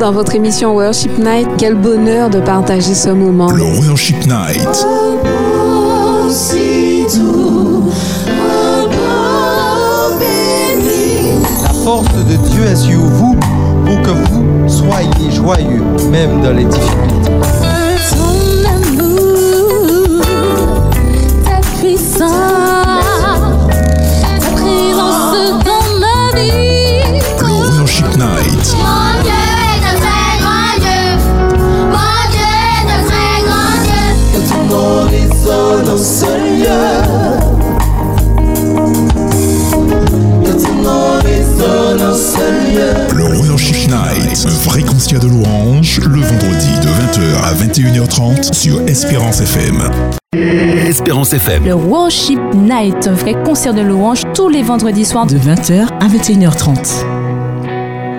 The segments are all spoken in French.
Dans votre émission Worship Night, quel bonheur de partager ce moment. Le Worship Night. La force de Dieu est sur vous pour que vous soyez joyeux, même dans les difficultés. En ce lieu. Nom résonne en ce lieu. Le Worship Night. Un vrai concert de louanges le vendredi de 20h à 21h30 sur Espérance FM. Espérance FM. Le Worship Night, un vrai concert de louanges tous les vendredis soirs de 20h à 21h30.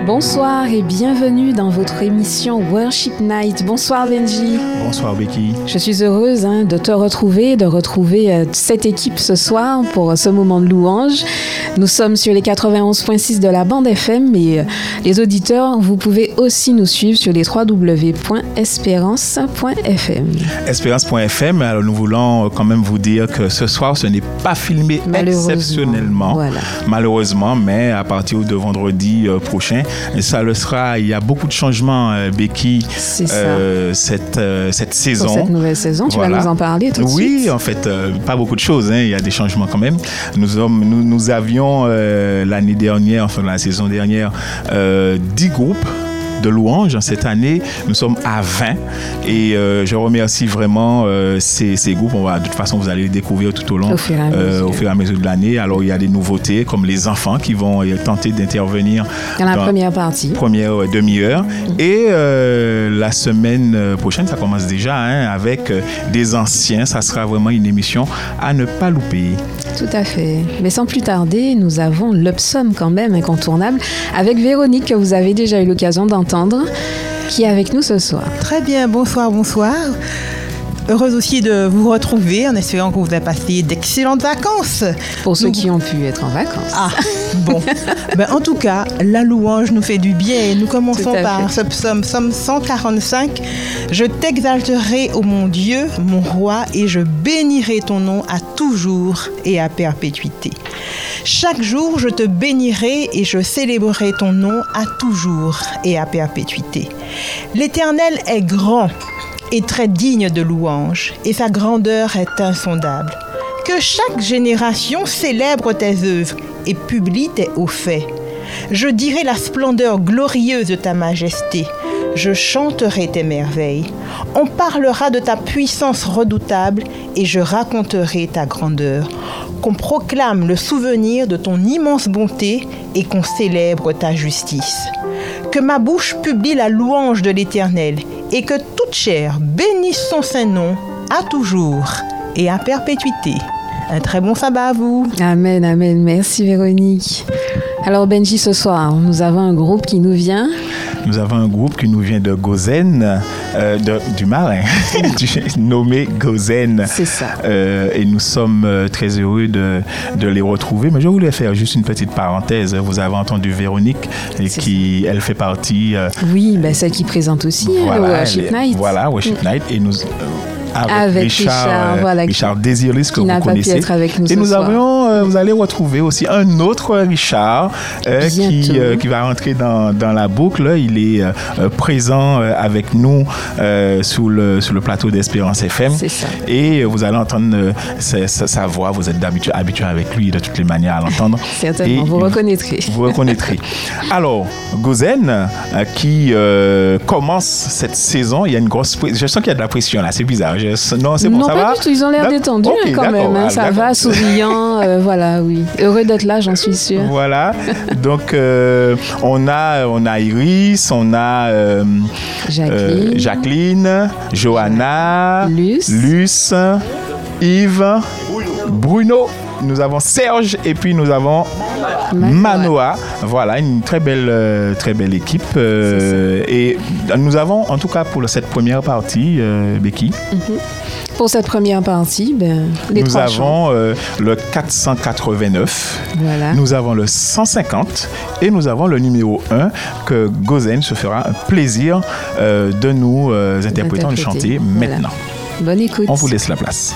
Bonsoir et bienvenue dans votre émission Worship Night. Bonsoir Benji. Bonsoir Becky. Je suis heureuse hein, de te retrouver, de retrouver euh, cette équipe ce soir pour euh, ce moment de louange. Nous sommes sur les 91.6 de la bande FM et euh, les auditeurs, vous pouvez aussi nous suivre sur les www.espérance.fm. Espérance.fm, alors nous voulons euh, quand même vous dire que ce soir, ce n'est pas filmé Malheureusement. exceptionnellement, Voilà. malheureusement, mais à partir de vendredi euh, prochain, ça le sera. Il y a beaucoup de changements, euh, Becky, euh, cette, euh, cette saison. Pour cette nouvelle saison, tu vas nous en parler tout de oui, suite. en fait, euh, pas beaucoup de choses. hein, Il y a des changements quand même. Nous, sommes- nous, nous avions l'année dernière, enfin la saison dernière, euh, 10 groupes de louanges. Cette année, nous sommes à 20. Et euh, je remercie vraiment euh, ces, ces groupes. On va, de toute façon, vous allez les découvrir tout au long, Au fur et à euh, mesure. au fur et à mesure de l'année. Alors, il y a des nouveautés, comme les enfants qui vont tenter d'intervenir Dans la première partie. première demi-heure. Et euh, la semaine prochaine, ça commence déjà hein, avec des anciens. Ça sera vraiment une émission à ne pas louper. Tout à fait. Mais sans plus tarder, nous avons l'Upsum quand même incontournable avec Véronique que vous avez déjà eu l'occasion d'entendre, qui est avec nous ce soir. Très bien, bonsoir, bonsoir. Heureuse aussi de vous retrouver en espérant que vous avez passé d'excellentes vacances. Pour ceux Nous- qui ont pu être en vacances. Ah, bon. ben, en tout cas, la louange nous fait du bien et nous commençons par ce psaume, psaume 145. Je t'exalterai, ô mon Dieu, mon roi, et je bénirai ton nom à toujours et à perpétuité. Chaque jour, je te bénirai et je célébrerai ton nom à toujours et à perpétuité. L'Éternel est grand et très digne de louange, et sa grandeur est insondable. Que chaque génération célèbre tes œuvres et publie tes hauts faits. Je dirai la splendeur glorieuse de ta majesté. Je chanterai tes merveilles. On parlera de ta puissance redoutable et je raconterai ta grandeur. Qu'on proclame le souvenir de ton immense bonté et qu'on célèbre ta justice. Que ma bouche publie la louange de l'Éternel et que toute chair bénisse son saint nom à toujours et à perpétuité. Un très bon sabbat à vous. Amen, amen. Merci Véronique. Alors Benji, ce soir, nous avons un groupe qui nous vient. Nous avons un groupe qui nous vient de Gozen, euh, de- du Marin, du- nommé Gozen. C'est ça. Euh, et nous sommes euh, très heureux de, de les retrouver. Mais je voulais faire juste une petite parenthèse. Vous avez entendu Véronique, et qui, elle fait partie. euh, Oui, ben, celle qui présente aussi hein, Worship est- Night. Voilà, Worship Night. Et nous. Euh, avec, Avec Richard, Richard, euh, voilà, Richard Désirless, que vous connaissez. être avec nous et nous avions, euh, vous allez retrouver aussi un autre Richard euh, qui, euh, qui va rentrer dans, dans la boucle. Il est présent avec nous sous, le, sur le plateau d'Espérance FM. Ça. Et vous allez entendre sa, voix. Vous êtes d'habitude habitué avec lui de toutes les manières à l'entendre. Certainement, Et vous reconnaîtrez. Vous reconnaîtrez. Alors, Gozen, qui commence cette saison, il y a une grosse. pré- Je sens qu'il y a de la pression là, c'est bizarre. Non, c'est bon, non, ça pas va du tout. Ils ont l'air détendus hein, quand même. hein. ah, ça va, souriant. euh, voilà, oui. Heureux d'être là, j'en suis sûre. Voilà. Donc, euh, on, a, on a Iris, on a euh, Jacqueline. Jacqueline, Johanna, Luce. Luce, Yves, Bruno. Nous avons Serge et puis nous avons Manoa. Voilà, une très belle, euh, très belle équipe. euh, et nous avons, en tout cas pour cette première partie, euh, Becky, Pour cette première partie, ben, les nous trois avons euh, le 489, Voilà. nous avons le 150 et nous avons le numéro 1 que Gozen se fera un plaisir de nous interpréter, de chanter Voilà. maintenant. Bonne écoute. On vous laisse la place.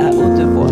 À haute voix.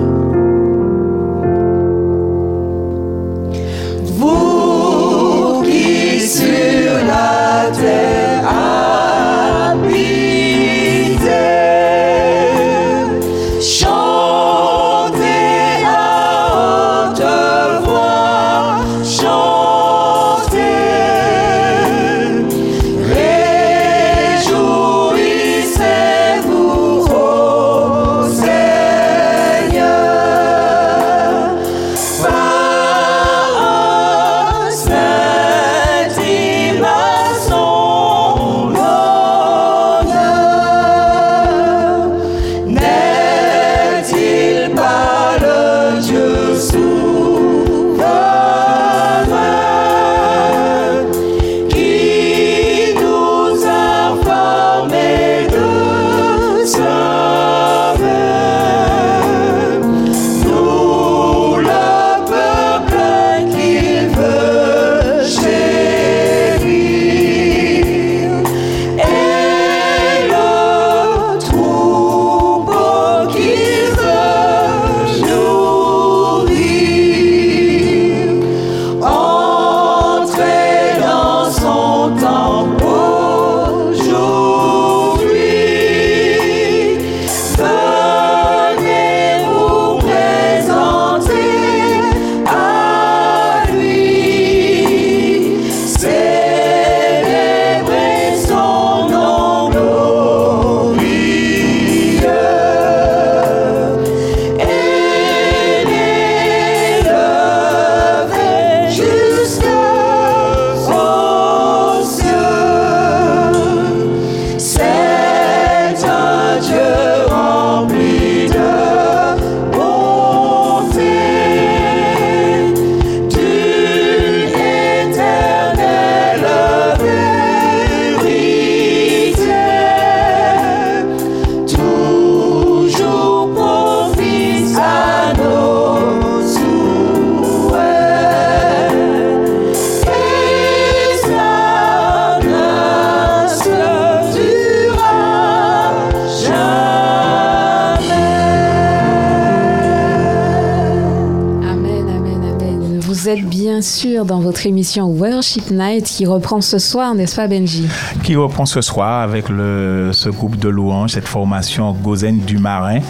Sûr dans votre émission Worship Night qui reprend ce soir, n'est-ce pas Benji? Qui reprend ce soir avec le, ce groupe de louanges, cette formation Gozen du Marin.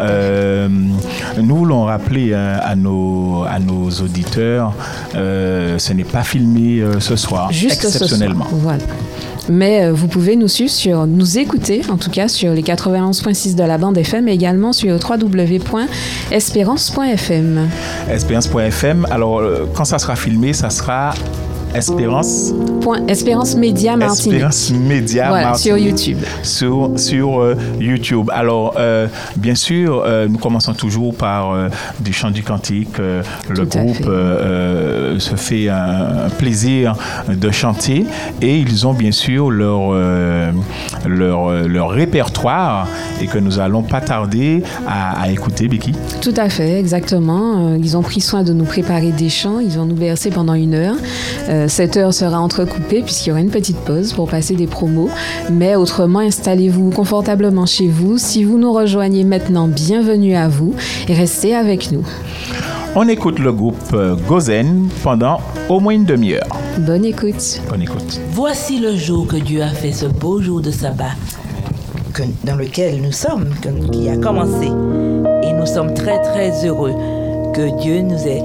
Euh, nous voulons rappeler euh, à, nos, à nos auditeurs, euh, ce n'est pas filmé ce soir, Juste ce soir. exceptionnellement. Voilà. Mais euh, vous pouvez nous suivre nous écouter en tout cas sur les 91.6 de la bande FM et également sur www.espérance.fm. Espérance.fm. Alors, euh, quand ça sera filmé, ça sera Espérance, Point Espérance Média Martinique. Espérance Média Voilà, sur. YouTube. Sur, sur euh, YouTube. Alors, euh, bien sûr, euh, nous commençons toujours par du chant du cantique. Le groupe fait. se fait un, un plaisir de chanter et ils ont bien sûr leur, leur, leur répertoire et que nous allons pas tarder à, à écouter, Becky. Tout à fait, exactement. Ils ont pris soin de nous préparer des chants. Ils vont nous bercer pendant une heure. Euh, cette heure sera entrecoupée puisqu'il y aura une petite pause pour passer des promos. Mais autrement, installez-vous confortablement chez vous. Si vous nous rejoignez maintenant, bienvenue à vous et restez avec nous. On écoute le groupe euh, Gozen pendant au moins une demi-heure. Bonne écoute. Bonne écoute. Voici le jour que Dieu a fait, ce beau jour de sabbat, que- dans lequel nous sommes, que- qui a commencé. Et nous sommes très très heureux que Dieu nous ait,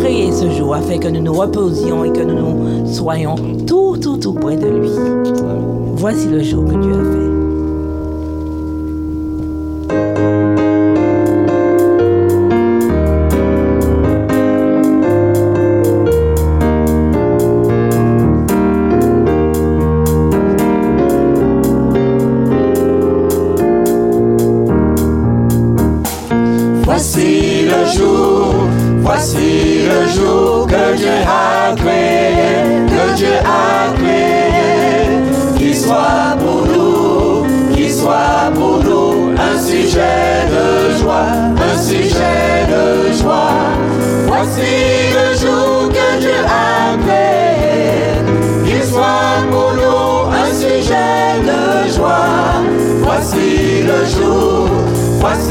créé ce jour afin que nous nous reposions et que nous, nous soyons tout, tout, tout près de lui. Voici le jour que Dieu a fait.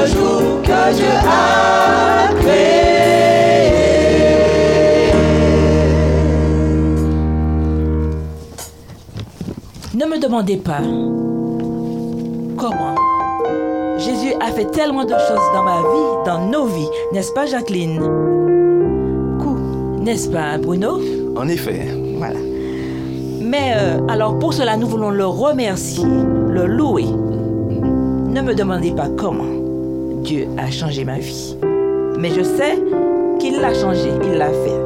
le jour que Dieu a créé. Ne me demandez pas comment Jésus a fait tellement de choses dans ma vie, dans nos vies, n'est-ce pas Jacqueline? N'est-ce pas Bruno? En effet. Voilà. Mais euh, alors pour cela, nous voulons le remercier, le louer. Ne me demandez pas comment Dieu a changé ma vie. Mais je sais qu'il l'a changé, il l'a fait.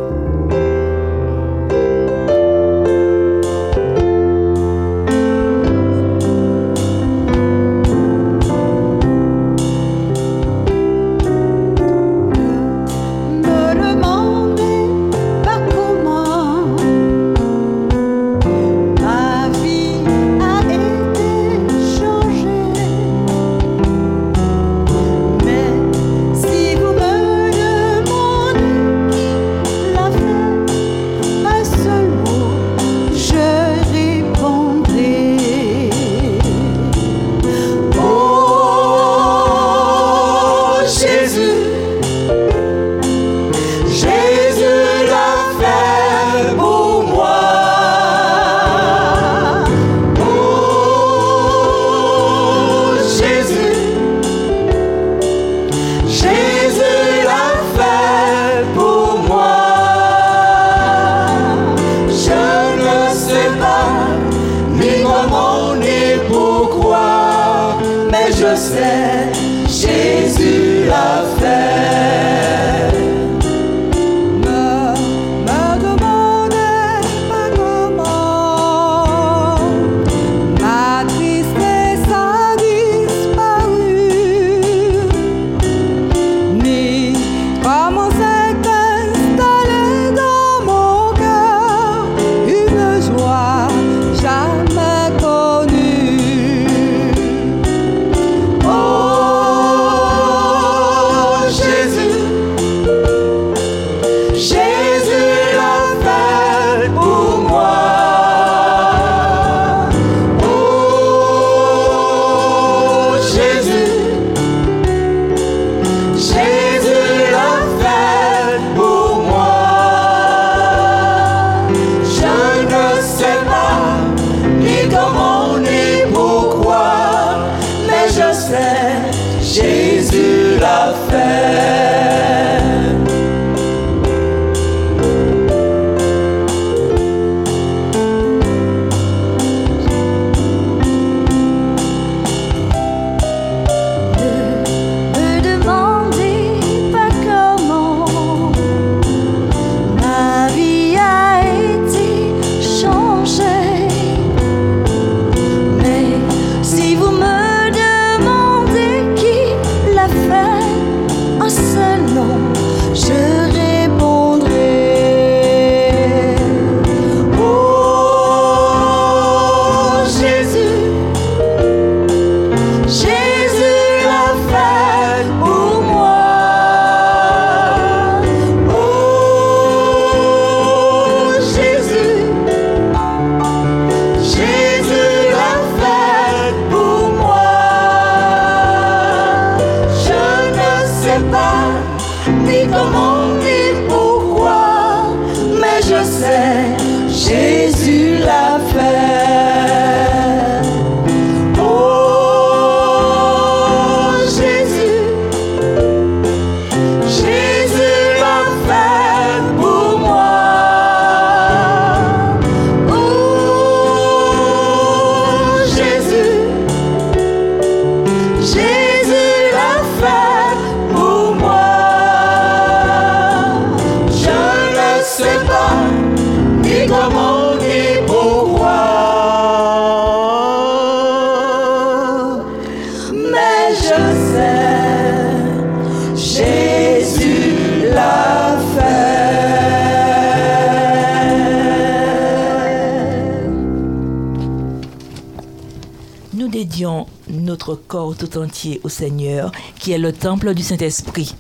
Tout entier au Seigneur, qui est le temple du Saint-Esprit.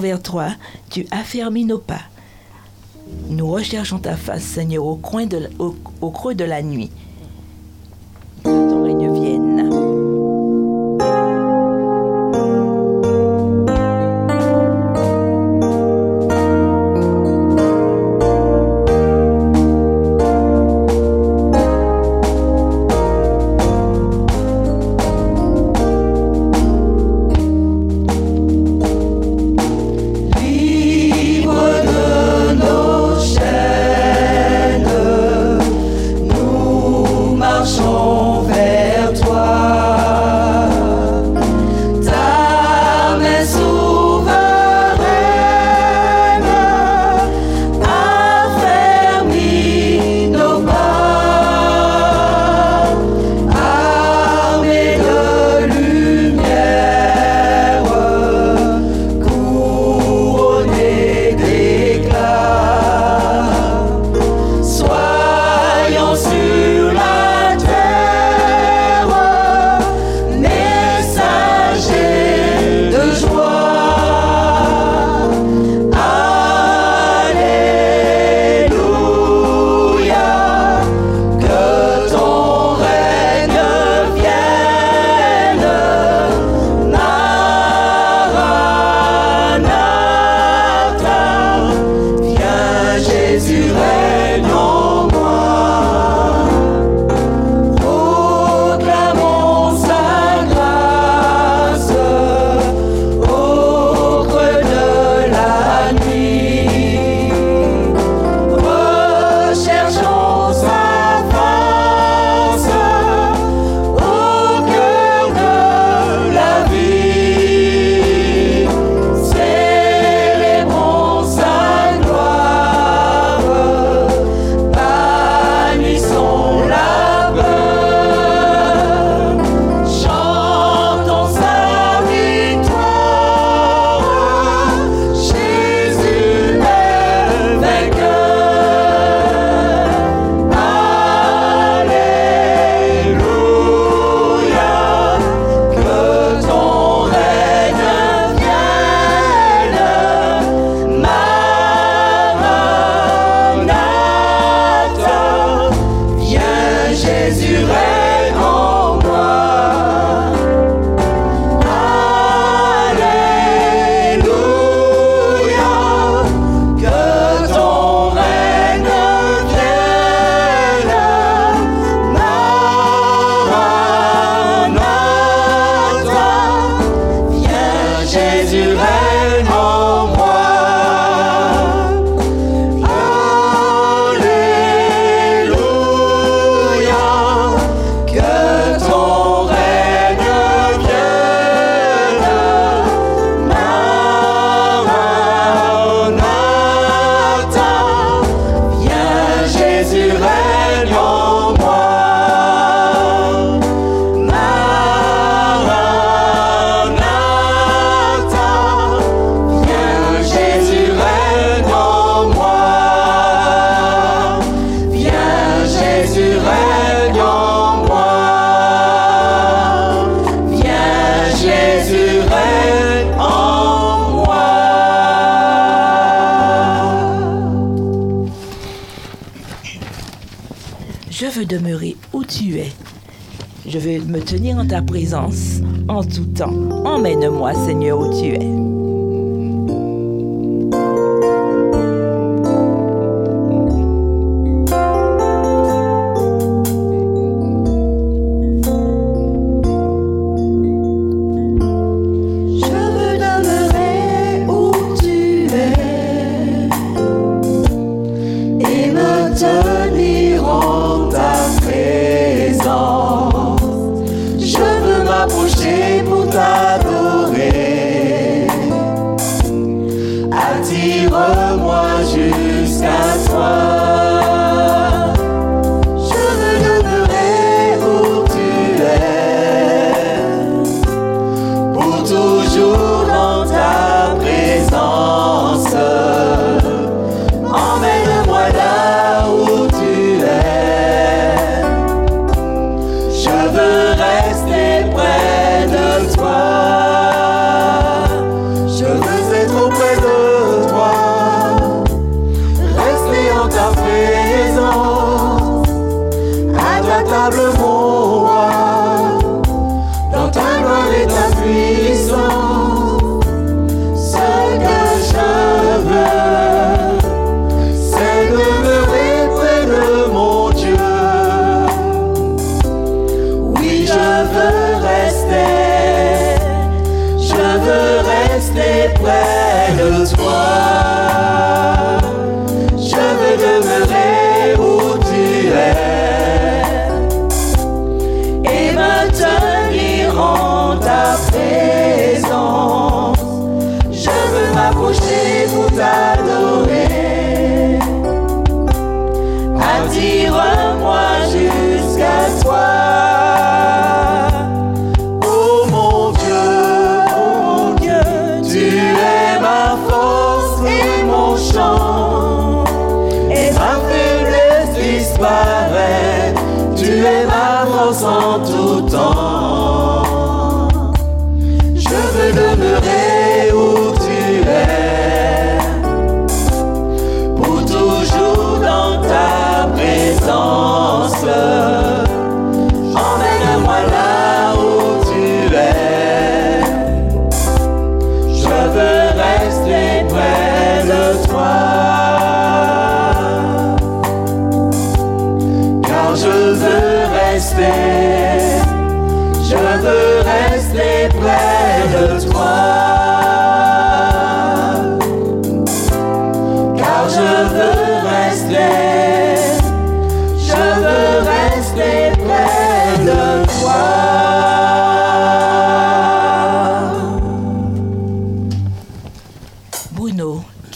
Vers toi, tu affermis nos pas. Nous recherchons ta face, Seigneur, au, coin au creux de la nuit.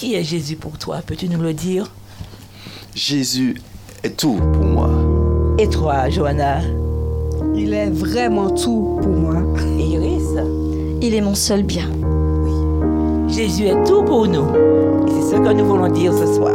Qui est Jésus pour toi? Peux-tu nous le dire? Jésus est tout pour moi. Et toi, Johanna? Il est vraiment tout pour moi. Et Iris? Il est mon seul bien. Oui. Jésus est tout pour nous. C'est ce que nous voulons dire ce soir.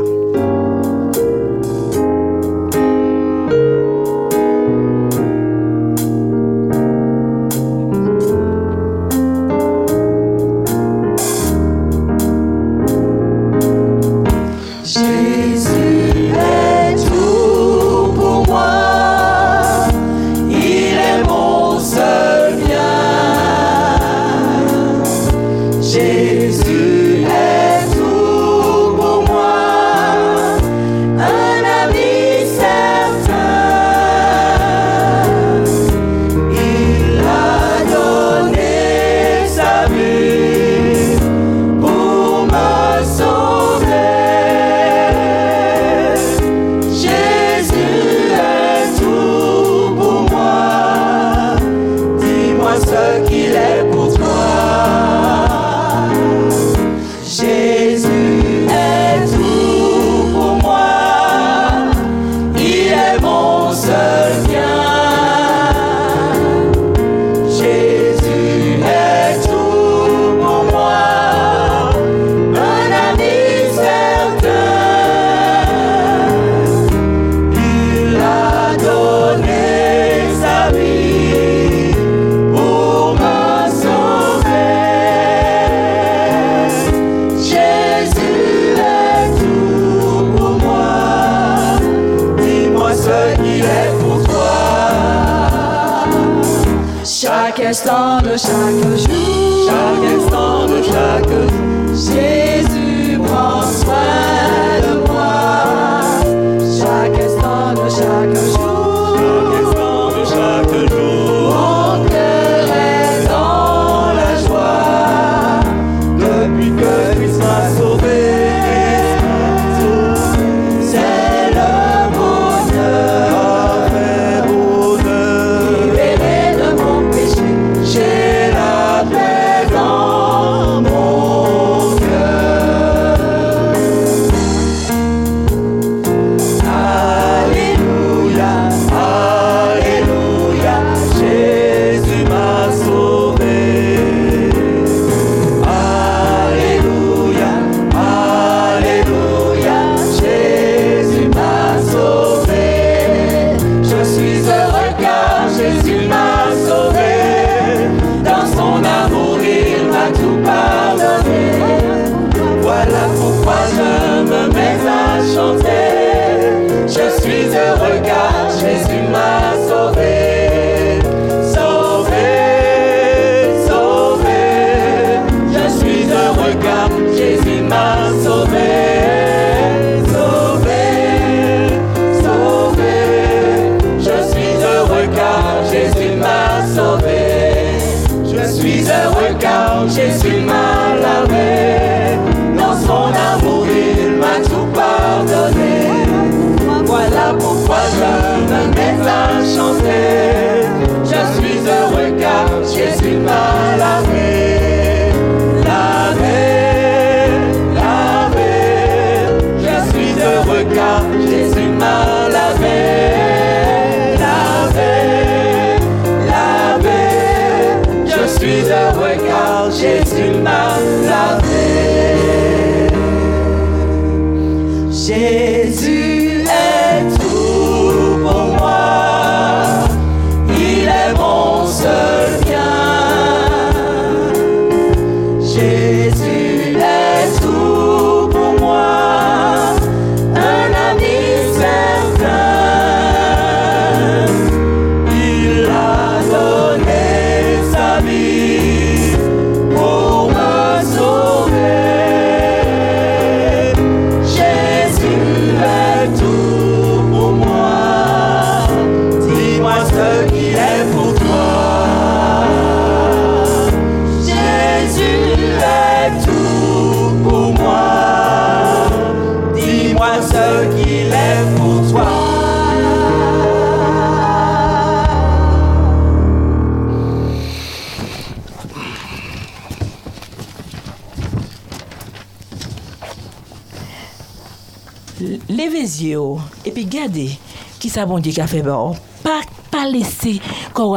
ki sa bon Dieu qui a bon? Pas, pas laisser qu'on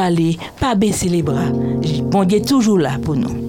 pas baisser les bras. Bon Dieu est toujours là pour nous.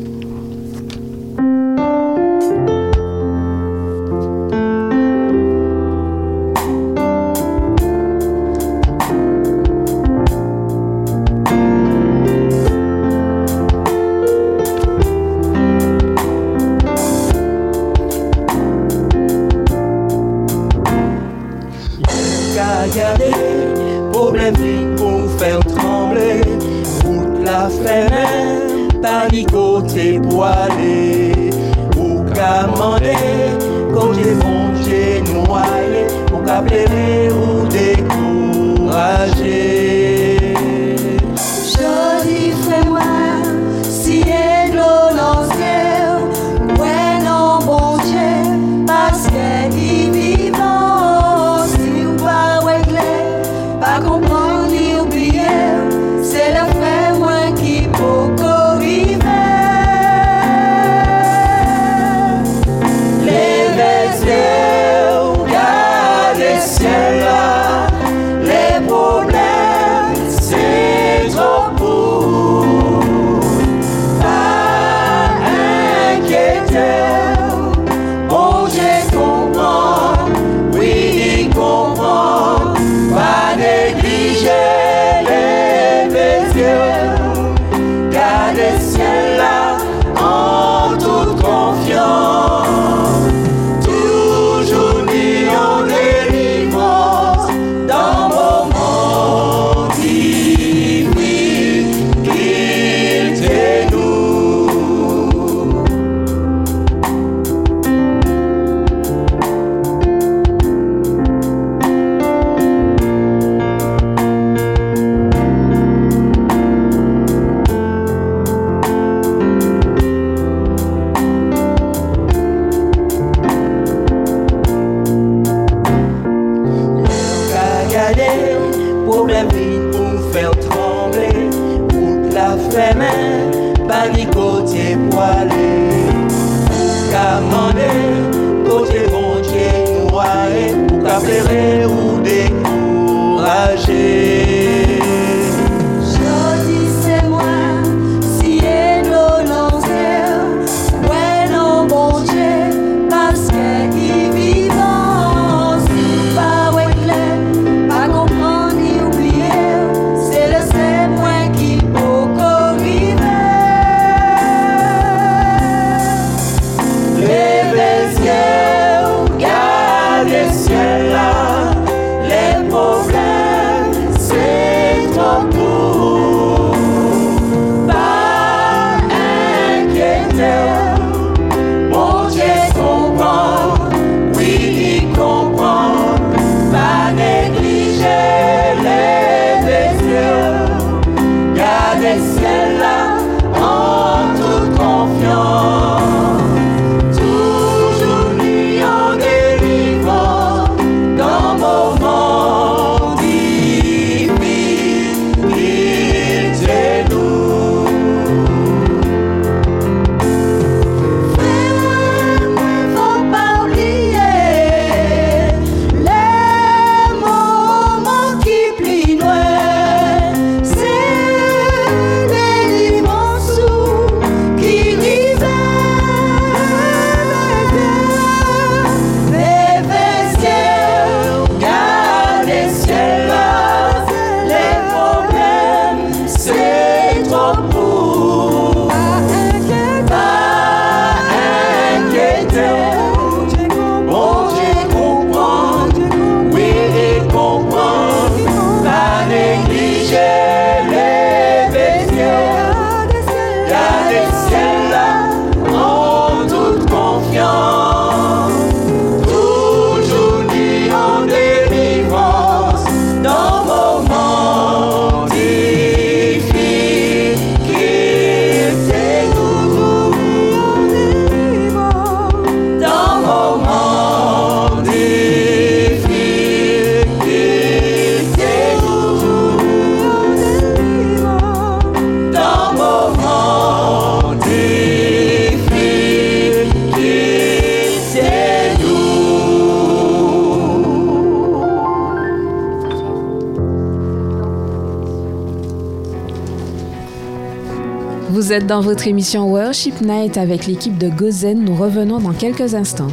Êtes dans votre émission Worship Night avec l'équipe de Gozen. Nous revenons dans quelques instants.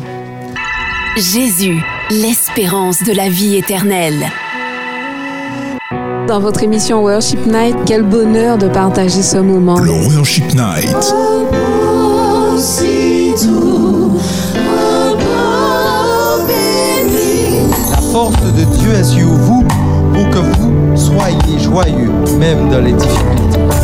Jésus, l'espérance de la vie éternelle. Dans votre émission Worship Night, quel bonheur de partager ce moment. Le Worship Night. La force de Dieu est sur vous pour que vous soyez joyeux, même dans les difficultés.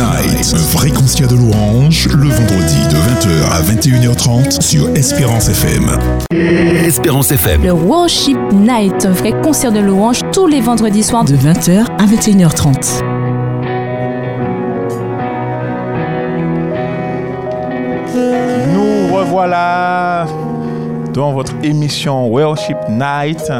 Night. Un vrai concert de louange le vendredi de 20h à 21h30 sur Espérance FM. Espérance FM. Le Worship Night, un vrai concert de louange tous les vendredis soirs De 20h à 21h30. Nous revoilà dans votre émission Worship Night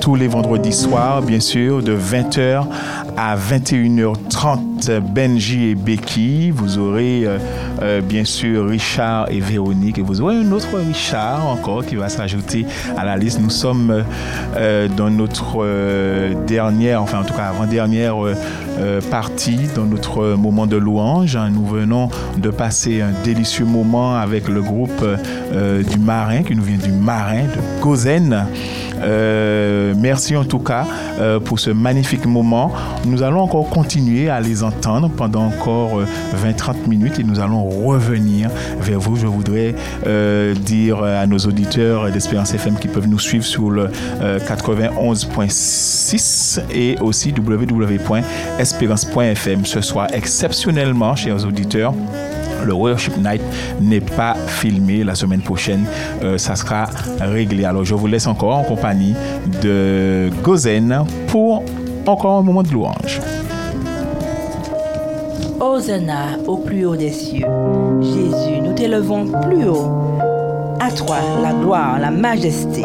tous les vendredis soirs, bien sûr, de 20h à 21h30. Benji et Becky, vous aurez euh, euh, bien sûr Richard et Véronique, et vous aurez un autre Richard encore qui va s'ajouter à la liste. Nous sommes euh, dans notre dernière, enfin en tout cas avant-dernière partie, dans notre moment de louange. Nous venons de passer un délicieux moment avec le groupe du Marin, qui nous vient du Marin, de Gozen. Euh, merci en tout cas euh, pour ce magnifique moment. Nous allons encore continuer à les entendre pendant encore euh, 20-30 minutes et nous allons revenir vers vous. Je voudrais euh, dire à nos auditeurs d'Espérance FM qui peuvent nous suivre sur le euh, 91.6 et aussi www.espérance.fm. Ce soir, exceptionnellement, chers auditeurs, le Worship Night n'est pas filmé la semaine prochaine. Euh, ça sera réglé. Alors, je vous laisse encore en compagnie de Gozen pour encore un moment de louange. Hosanna au plus haut des cieux. Jésus, nous t'élevons plus haut. À toi la gloire, la majesté.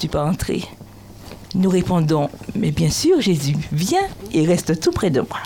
tu peux entrer Nous répondons, mais bien sûr Jésus, viens et reste tout près de moi.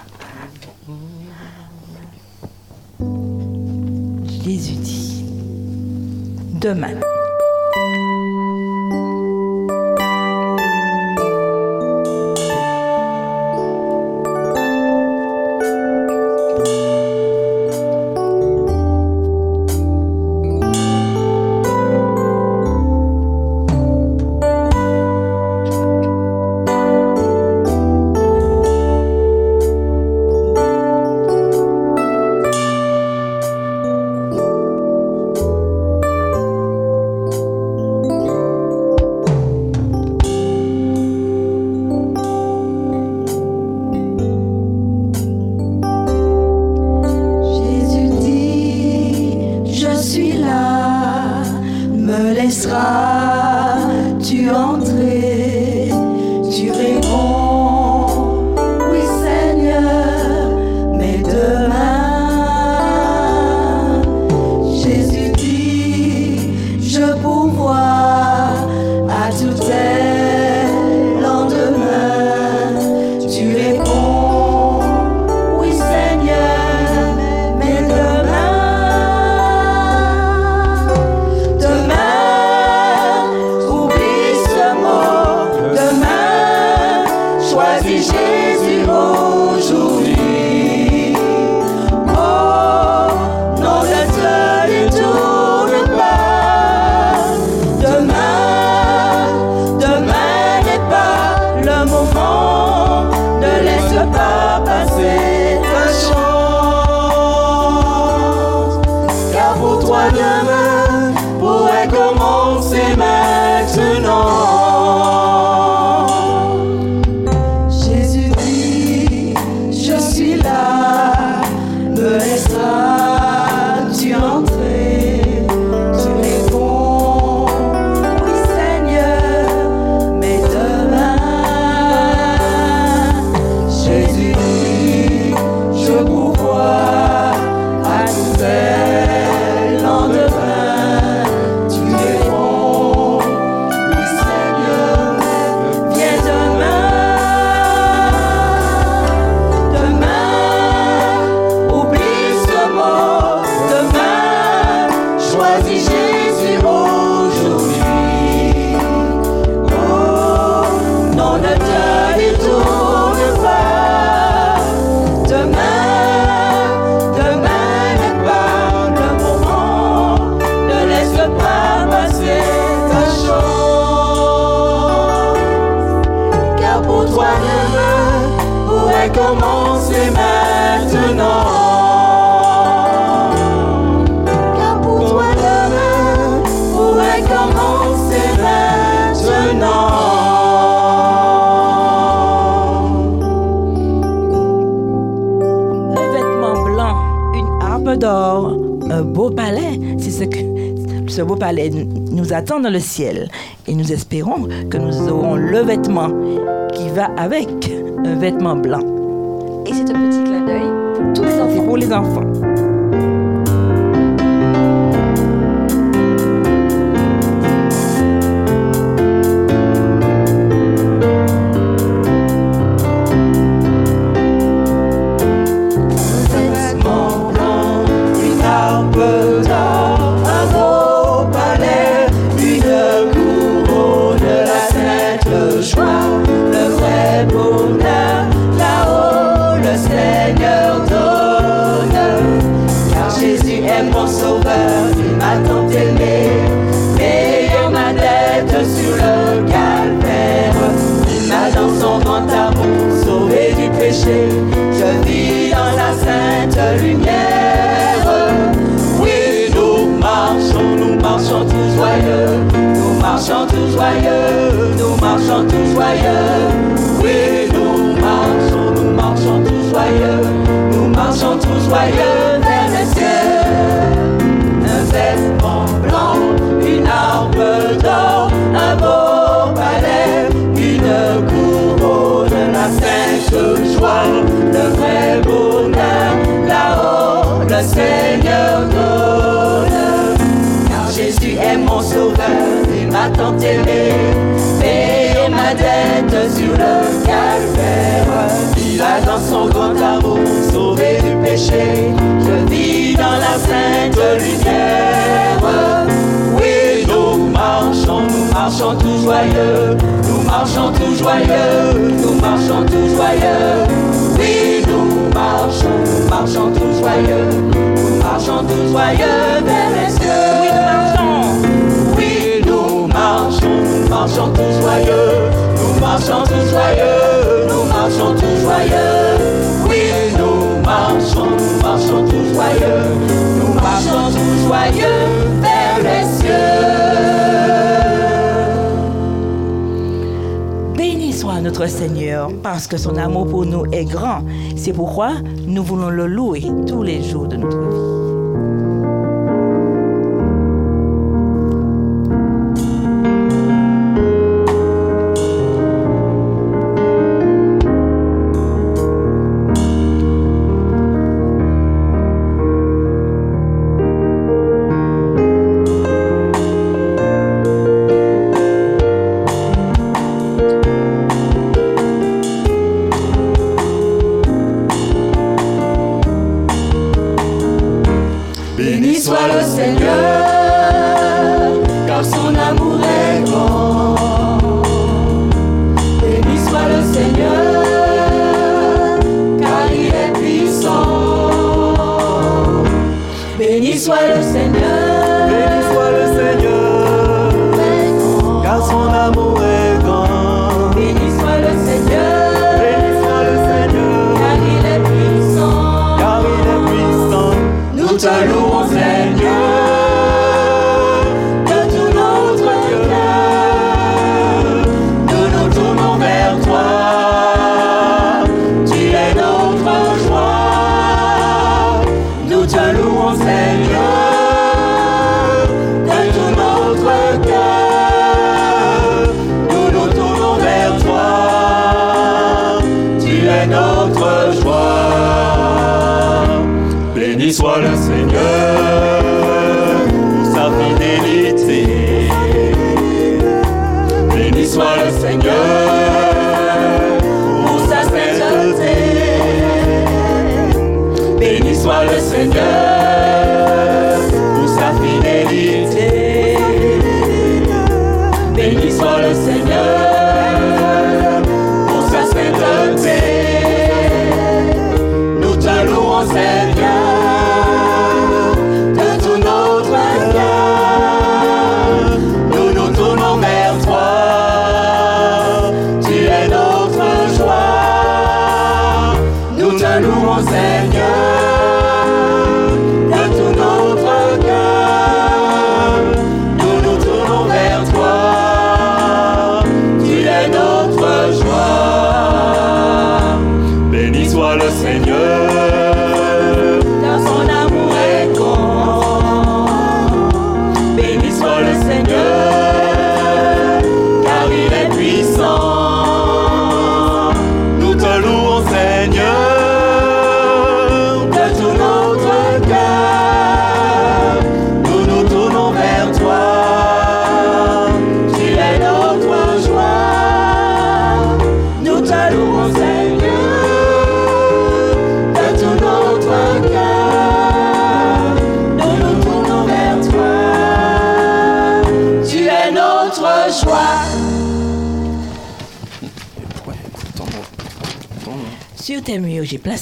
nous attend dans le ciel et nous espérons que nous aurons le vêtement qui va avec un vêtement blanc. Et c'est un petit clin d'œil pour tous les enfants. Pour les enfants. fire. Je vis dans la sainte lumière. Oui, nous marchons, nous marchons tout joyeux. Nous marchons tout joyeux, nous marchons tout joyeux. Oui, nous marchons, nous marchons tout joyeux. Nous marchons tout joyeux vers les cieux. Oui, nous marchons, nous marchons tout joyeux. Nous marchons tout joyeux, nous marchons tout joyeux. Oui, nous marchons, nous marchons tout joyeux, nous marchons tout joyeux vers les cieux. Béni soit notre Seigneur, parce que son amour pour nous est grand. C'est pourquoi nous voulons le louer tous les jours de notre vie.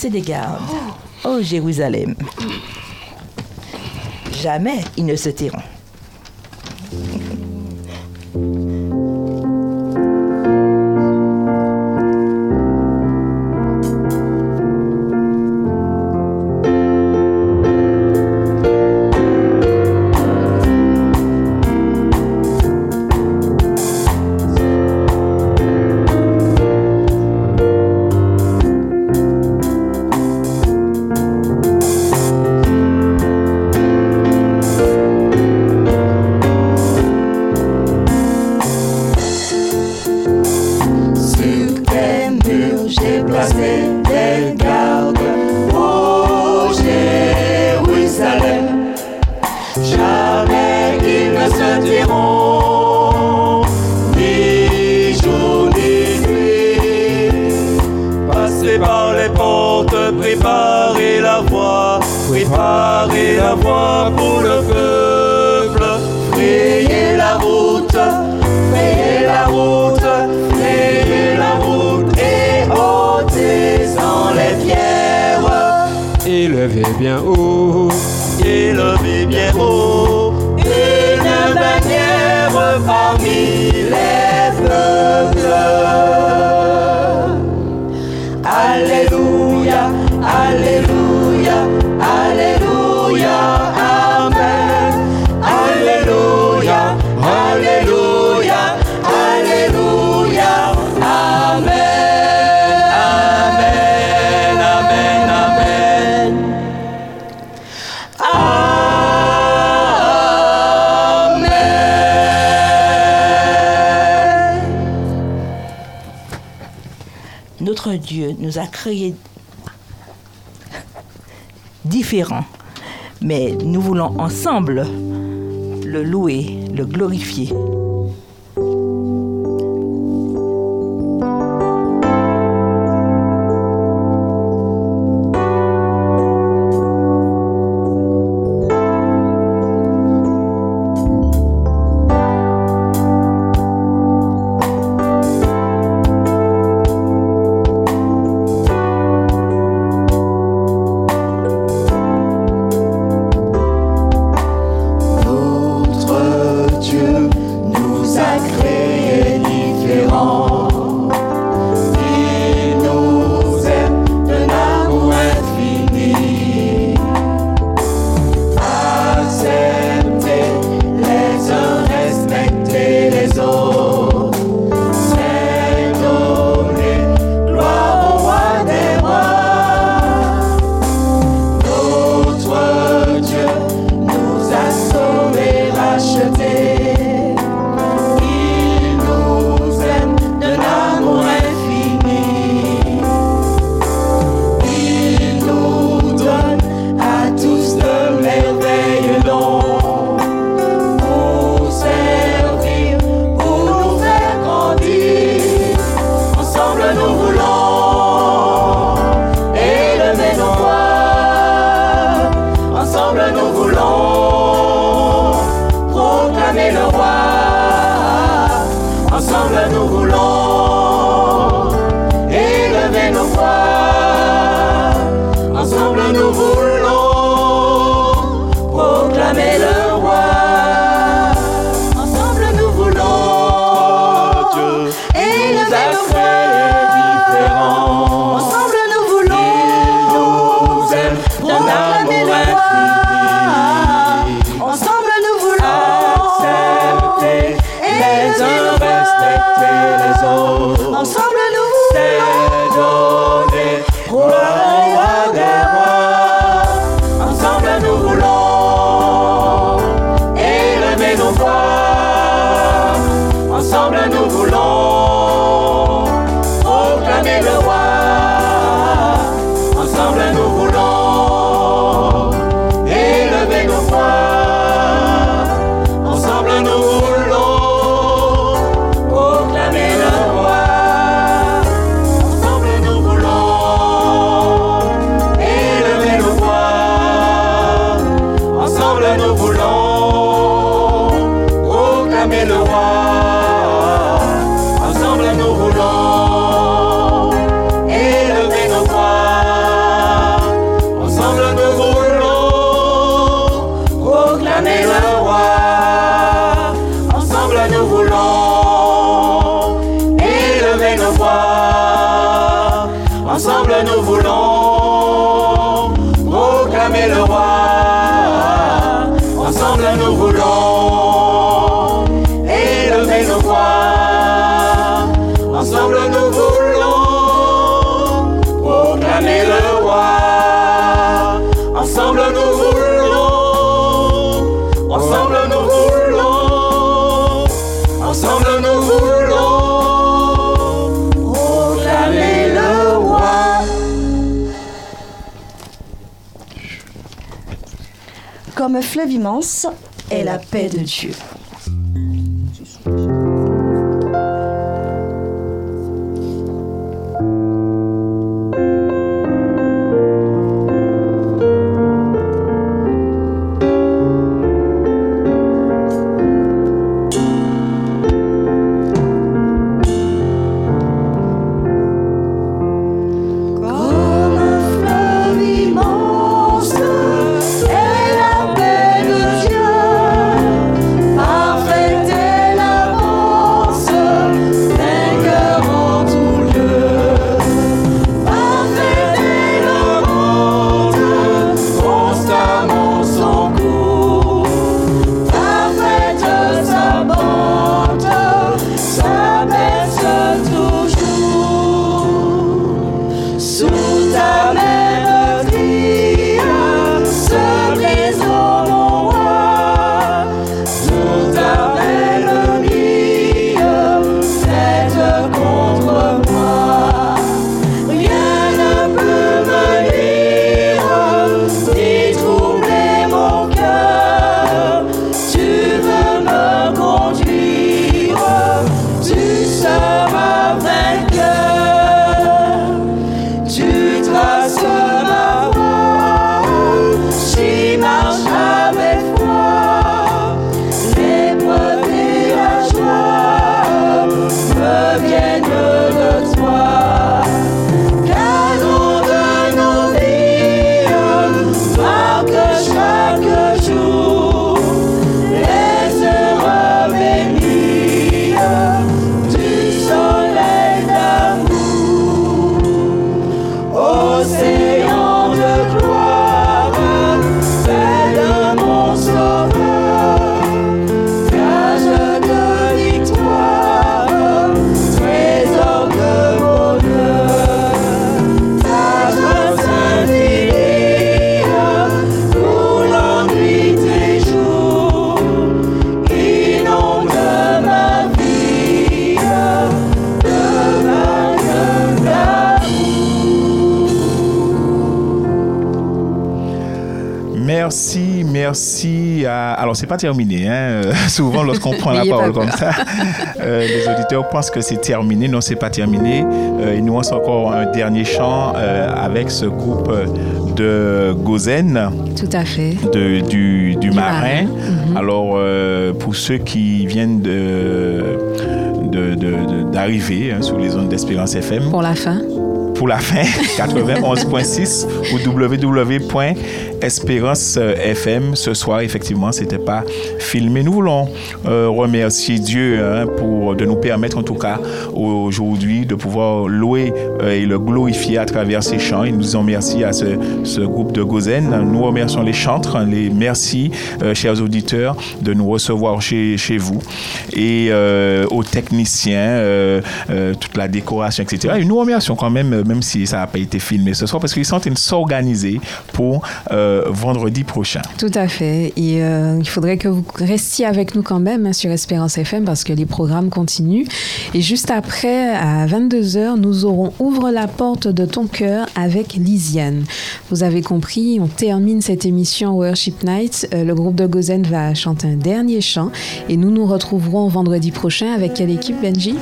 passer des gardes. Oh, Jérusalem! Jamais ils ne se tairont. ne se diront ni jour ni nuit. Passer par les portes, préparer la voie, préparer la voie pour le peuple. Frayez la route, frayez la route, frayez la route et ôtez-en les pierres. Élevez bien haut Dieu nous a créés différents, mais nous voulons ensemble le louer, le glorifier. Comme fleuve immense est la paix de Dieu. Merci, à. Alors, c'est pas terminé. Hein? Souvent, lorsqu'on prend la parole comme ça, euh, les auditeurs pensent que c'est terminé. Non, c'est pas terminé. Euh, il nous reste encore un dernier chant euh, avec ce groupe de Gozen Tout à fait. de, du, du marin. marin, mhm. Alors, euh, pour ceux qui viennent de, de- de- d'arriver hein, sur les zones d'Espérance FM, Pour la fin. pour la fin, 91.6 ou www.espérance.fm. Ce soir, effectivement, c'était pas filmé. Nous voulons euh, remercier Dieu hein, pour de nous permettre, en tout cas, aujourd'hui, de pouvoir louer euh, et le glorifier à travers ces chants. Et nous disons merci à ce, groupe de Gozen. Nous remercions les chantres, les merci, euh, chers auditeurs, de nous recevoir chez, chez vous et euh, aux techniciens, euh, euh, toute la décoration, etc. Et nous remercions quand même, euh, même si ça n'a pas été filmé ce soir, parce qu'ils sont en train de s'organiser pour euh, vendredi prochain. Tout à fait. Et euh, il faudrait que vous restiez avec nous quand même hein, sur Espérance FM parce que les programmes continuent. Et juste après, à 22h, nous aurons Ouvre la porte de ton cœur avec Lisiane. Vous avez compris, on termine cette émission Worship Night. Euh, le groupe de Gozen va chanter un dernier chant et nous nous retrouverons vendredi prochain avec quelle équipe, Benji?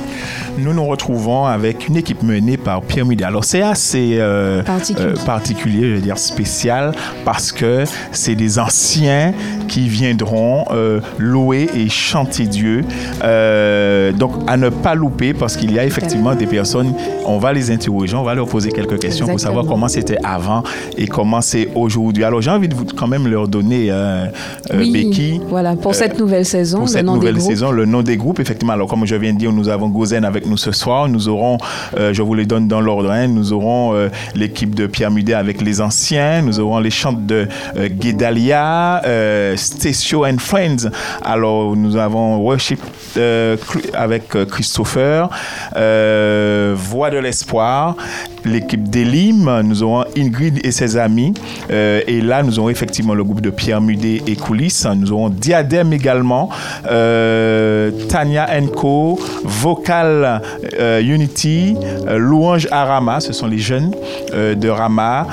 Nous nous retrouvons avec une équipe menée par Pierre Mudet. Alors c'est assez euh, Particulier. euh, particulier, je veux dire spécial, parce que c'est des anciens qui viendront euh, louer et chanter Dieu. Euh, donc à ne pas louper, parce qu'il y a effectivement des personnes, on va les interroger, on va leur poser quelques questions pour savoir comment c'était avant et comment c'est aujourd'hui. Alors j'ai envie de vous quand même leur donner, euh, euh, Oui, Becky, voilà, pour cette nouvelle saison, pour cette nom des nouvelle groupes. saison, le nom des groupes, effectivement. Alors, comme je viens de dire, nous avons Gozen avec nous ce soir. Nous aurons, je vous les donne dans l'ordre, hein, nous aurons l'équipe de Pierre Mudet avec les anciens. Nous aurons les chants de euh, Guédalia, euh, Stécio and Friends. Alors, nous avons Worship euh, avec euh, Christopher, Voix de l'espoir, l'équipe d'Elim. Nous aurons Ingrid et ses amis. Euh, et là, nous aurons effectivement le groupe de Pierre Mudet et Coulisses. Nous aurons Diadème également, euh, Tania Enco, Vocal euh, Unity, Louange à Rama, ce sont les jeunes de Rama,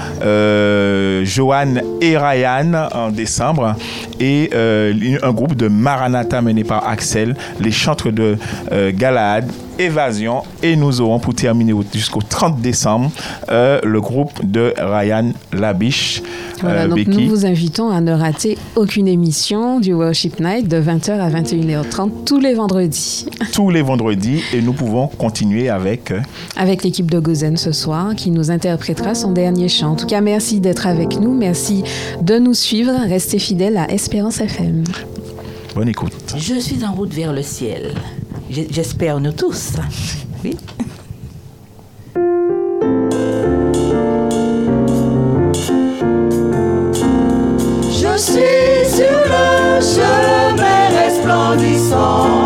Johan et Ryan en décembre, et euh, un groupe de Maranatha mené par Axel, les chantres de euh, Galahad, Évasion, et nous aurons pour terminer au- jusqu'au 30 décembre euh, le groupe de Ryan Labiche. Voilà, euh, donc Becky. nous vous invitons à ne rater aucune émission du Worship Night de 20h à 21h30 tous les vendredis. tous les vendredis et nous pouvons continuer avec euh, Avec l'équipe de Gozen ce soir qui nous interprétera son dernier chant. En tout cas, merci d'être avec nous. Merci de nous suivre. Restez fidèles à Espérance FM. bonne écoute. Je suis en route vers le ciel. J'espère nous tous. Oui. Je suis sur le chemin resplendissant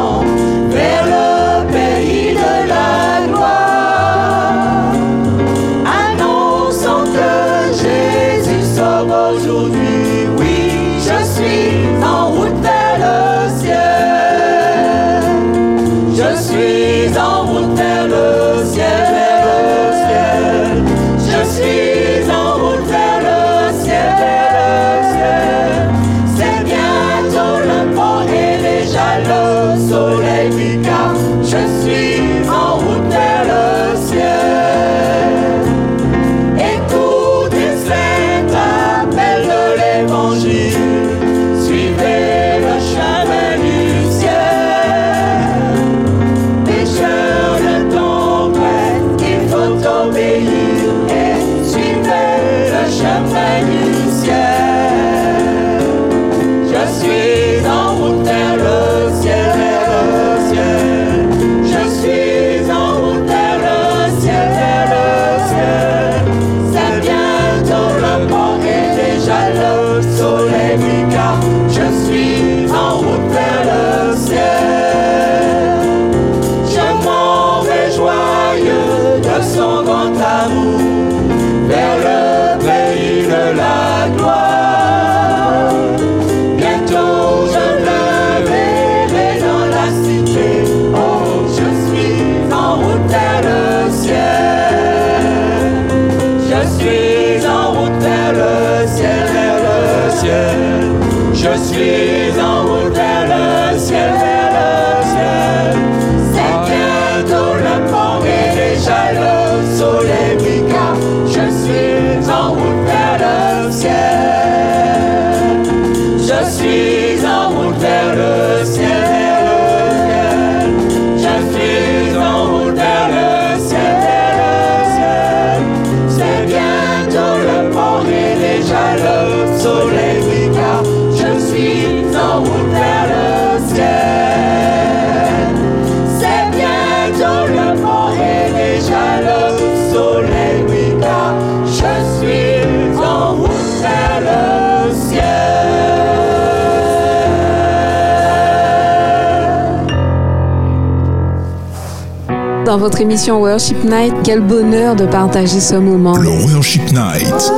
l'émission Worship Night. Quel bonheur de partager ce moment. Le Worship Night.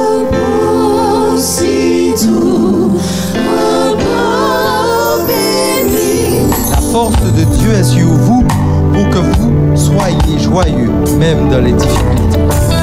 La force de Dieu est sur vous pour que vous soyez joyeux, même dans les difficultés.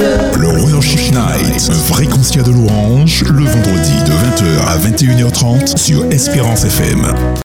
Le Royal Chic Night, Fréquencia de l'Orange, le vendredi de 20h à 21h30 sur Espérance FM.